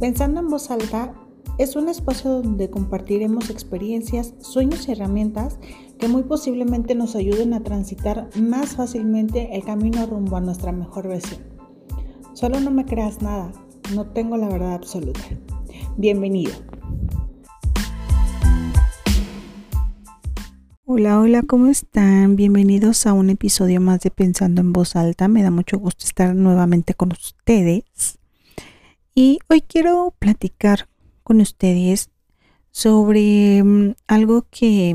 Pensando en voz alta es un espacio donde compartiremos experiencias, sueños y herramientas que muy posiblemente nos ayuden a transitar más fácilmente el camino rumbo a nuestra mejor versión. Solo no me creas nada, no tengo la verdad absoluta. Bienvenido. Hola, hola, ¿cómo están? Bienvenidos a un episodio más de Pensando en Voz Alta. Me da mucho gusto estar nuevamente con ustedes. Y hoy quiero platicar con ustedes sobre mm, algo que,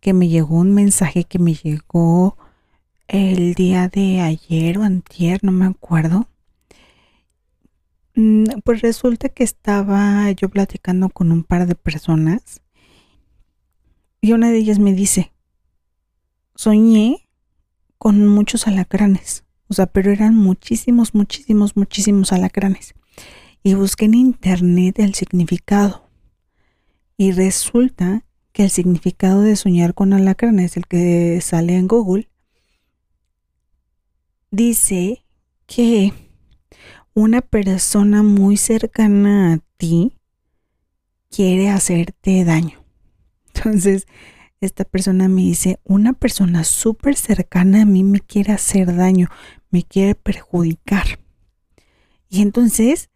que me llegó, un mensaje que me llegó el día de ayer o antier, no me acuerdo. Mm, pues resulta que estaba yo platicando con un par de personas y una de ellas me dice, soñé con muchos alacranes. O sea, pero eran muchísimos, muchísimos, muchísimos alacranes. Y busqué en internet el significado. Y resulta que el significado de soñar con alacranes, el que sale en Google, dice que una persona muy cercana a ti quiere hacerte daño. Entonces, esta persona me dice, una persona súper cercana a mí me quiere hacer daño, me quiere perjudicar. Y entonces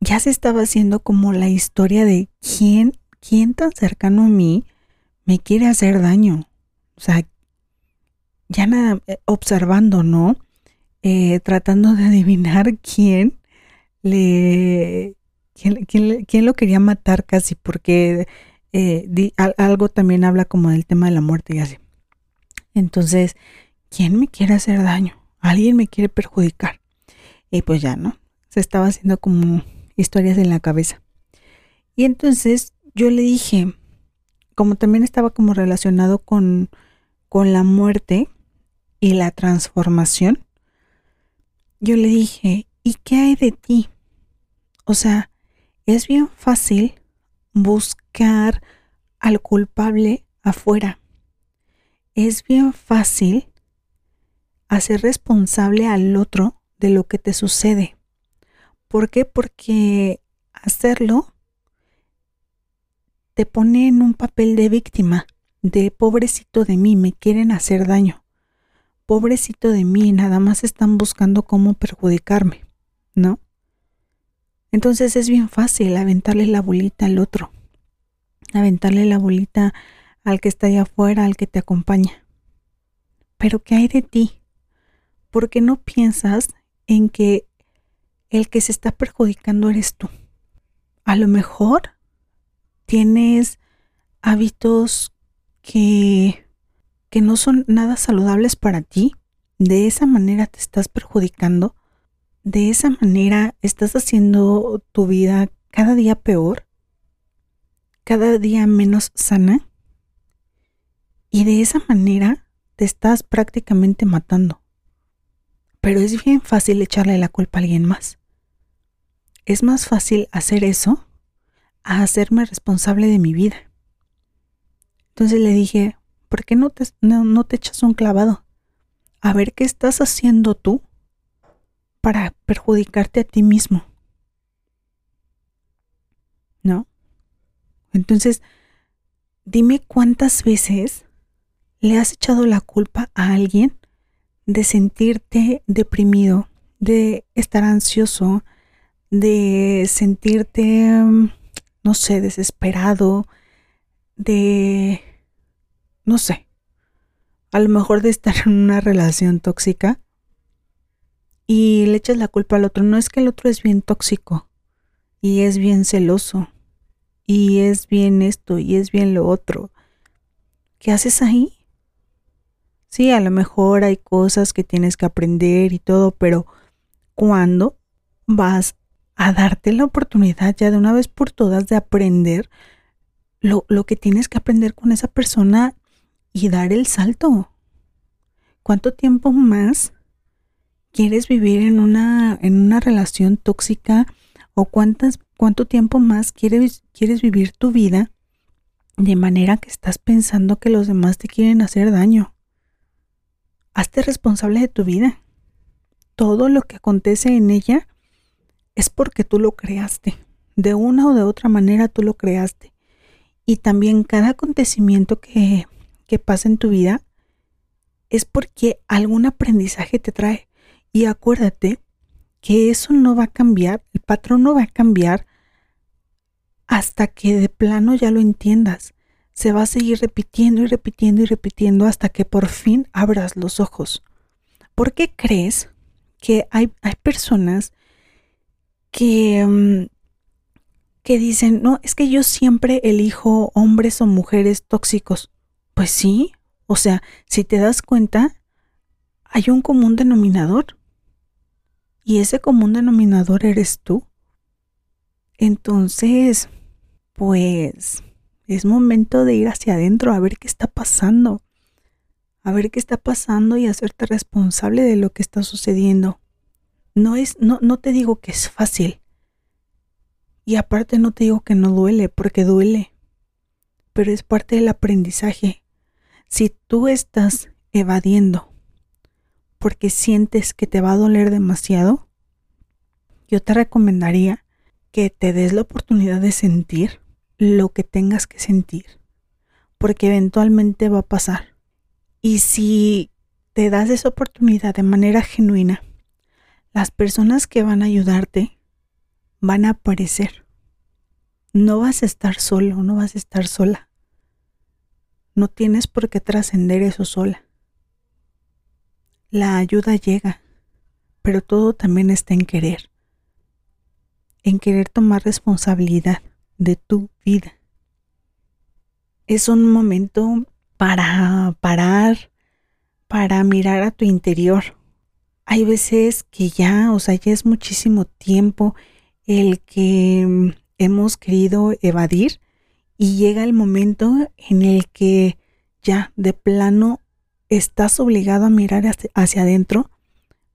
ya se estaba haciendo como la historia de quién, quién tan cercano a mí me quiere hacer daño. O sea, ya nada, eh, observando, ¿no? Eh, tratando de adivinar quién le, quién, quién lo quería matar casi, porque eh, algo también habla como del tema de la muerte y así. Entonces, ¿quién me quiere hacer daño? ¿Alguien me quiere perjudicar? Y pues ya, ¿no? Se estaba haciendo como historias en la cabeza. Y entonces yo le dije, como también estaba como relacionado con, con la muerte y la transformación, yo le dije, ¿y qué hay de ti? O sea, es bien fácil buscar al culpable afuera. Es bien fácil hacer responsable al otro de lo que te sucede. ¿Por qué? Porque hacerlo te pone en un papel de víctima, de pobrecito de mí, me quieren hacer daño. Pobrecito de mí, nada más están buscando cómo perjudicarme, ¿no? Entonces es bien fácil aventarle la bolita al otro, aventarle la bolita al que está allá afuera, al que te acompaña. Pero ¿qué hay de ti? ¿Por qué no piensas en que el que se está perjudicando eres tú? A lo mejor tienes hábitos que, que no son nada saludables para ti. De esa manera te estás perjudicando de esa manera estás haciendo tu vida cada día peor, cada día menos sana, y de esa manera te estás prácticamente matando. Pero es bien fácil echarle la culpa a alguien más. Es más fácil hacer eso a hacerme responsable de mi vida. Entonces le dije, ¿por qué no te, no, no te echas un clavado? A ver qué estás haciendo tú para perjudicarte a ti mismo. ¿No? Entonces, dime cuántas veces le has echado la culpa a alguien de sentirte deprimido, de estar ansioso, de sentirte, mm, no sé, desesperado, de, no sé, a lo mejor de estar en una relación tóxica y le echas la culpa al otro. No es que el otro es bien tóxico y es bien celoso y es bien esto y es bien lo otro. ¿Qué haces ahí? Sí, a lo mejor hay cosas que tienes que aprender y todo, pero ¿cuándo vas a darte la oportunidad ya de una vez por todas de aprender lo, lo que tienes que aprender con esa persona y dar el salto? ¿Cuánto tiempo más quieres vivir en una, en una relación tóxica o cuántas, cuánto tiempo más quieres, quieres vivir tu vida de manera que estás pensando que los demás te quieren hacer daño. Hazte responsable de tu vida. Todo lo que acontece en ella es porque tú lo creaste. De una o de otra manera tú lo creaste. Y también cada acontecimiento que, que pasa en tu vida es porque algún aprendizaje te trae. Y acuérdate que eso no va a cambiar, el patrón no va a cambiar hasta que de plano ya lo entiendas. Se va a seguir repitiendo y repitiendo y repitiendo hasta que por fin abras los ojos. ¿Por qué crees que hay, hay personas que, mm, que dicen, no, es que yo siempre elijo hombres o mujeres tóxicos? Pues sí, o sea, si te das cuenta, hay un común denominador. Y ese común denominador eres tú. Entonces, pues es momento de ir hacia adentro a ver qué está pasando. A ver qué está pasando y hacerte responsable de lo que está sucediendo. No es no no te digo que es fácil. Y aparte no te digo que no duele, porque duele. Pero es parte del aprendizaje. Si tú estás evadiendo porque sientes que te va a doler demasiado, yo te recomendaría que te des la oportunidad de sentir lo que tengas que sentir, porque eventualmente va a pasar. Y si te das esa oportunidad de manera genuina, las personas que van a ayudarte van a aparecer. No vas a estar solo, no vas a estar sola. No tienes por qué trascender eso sola. La ayuda llega, pero todo también está en querer, en querer tomar responsabilidad de tu vida. Es un momento para parar, para mirar a tu interior. Hay veces que ya, o sea, ya es muchísimo tiempo el que hemos querido evadir y llega el momento en el que ya de plano estás obligado a mirar hacia, adentro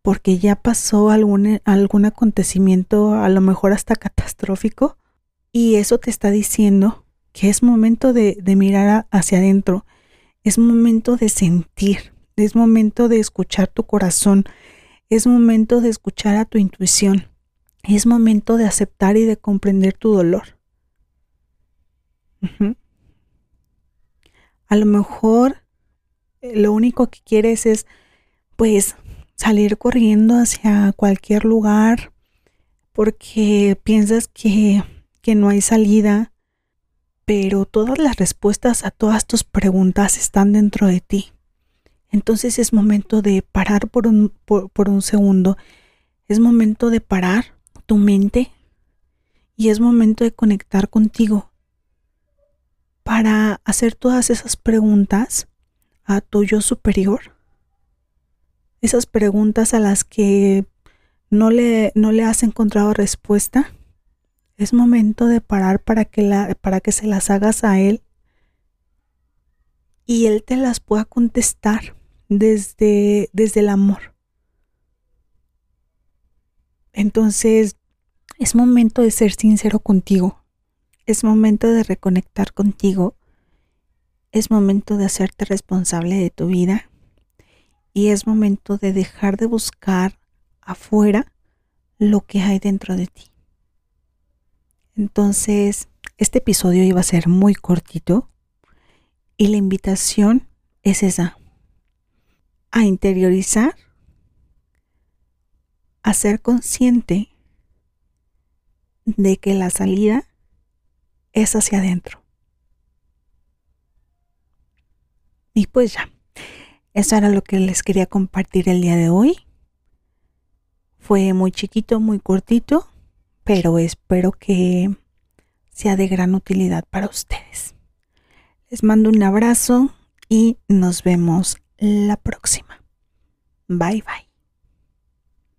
porque ya pasó algún, algún acontecimiento a lo mejor hasta catastrófico y eso te está diciendo que es momento de, mirar hacia adentro, es momento de sentir, es momento de escuchar tu corazón, es momento de escuchar a tu intuición, es momento de aceptar y de comprender tu dolor. A lo mejor lo único que quieres es pues salir corriendo hacia cualquier lugar porque piensas que, que no hay salida, pero todas las respuestas a todas tus preguntas están dentro de ti. Entonces es momento de parar por un, por un segundo, es momento de parar tu mente y es momento de conectar contigo para hacer todas esas preguntas a tu yo superior? Esas preguntas a las que no le, no le has encontrado respuesta. Es momento de parar para que, la, para que se las hagas a él y él te las pueda contestar desde, desde el amor. Entonces, es momento de ser sincero contigo. Es momento de reconectar contigo es momento de hacerte responsable de tu vida y es momento de dejar de buscar afuera lo que hay dentro de ti. Entonces, este episodio iba a ser muy cortito y la invitación es esa, a interiorizar, a ser consciente de que la salida es hacia adentro. Y pues ya, eso era lo que les quería compartir el día de hoy. Fue muy chiquito, muy cortito, pero espero que sea de gran utilidad para ustedes. Les mando un abrazo y nos vemos la próxima. Bye bye.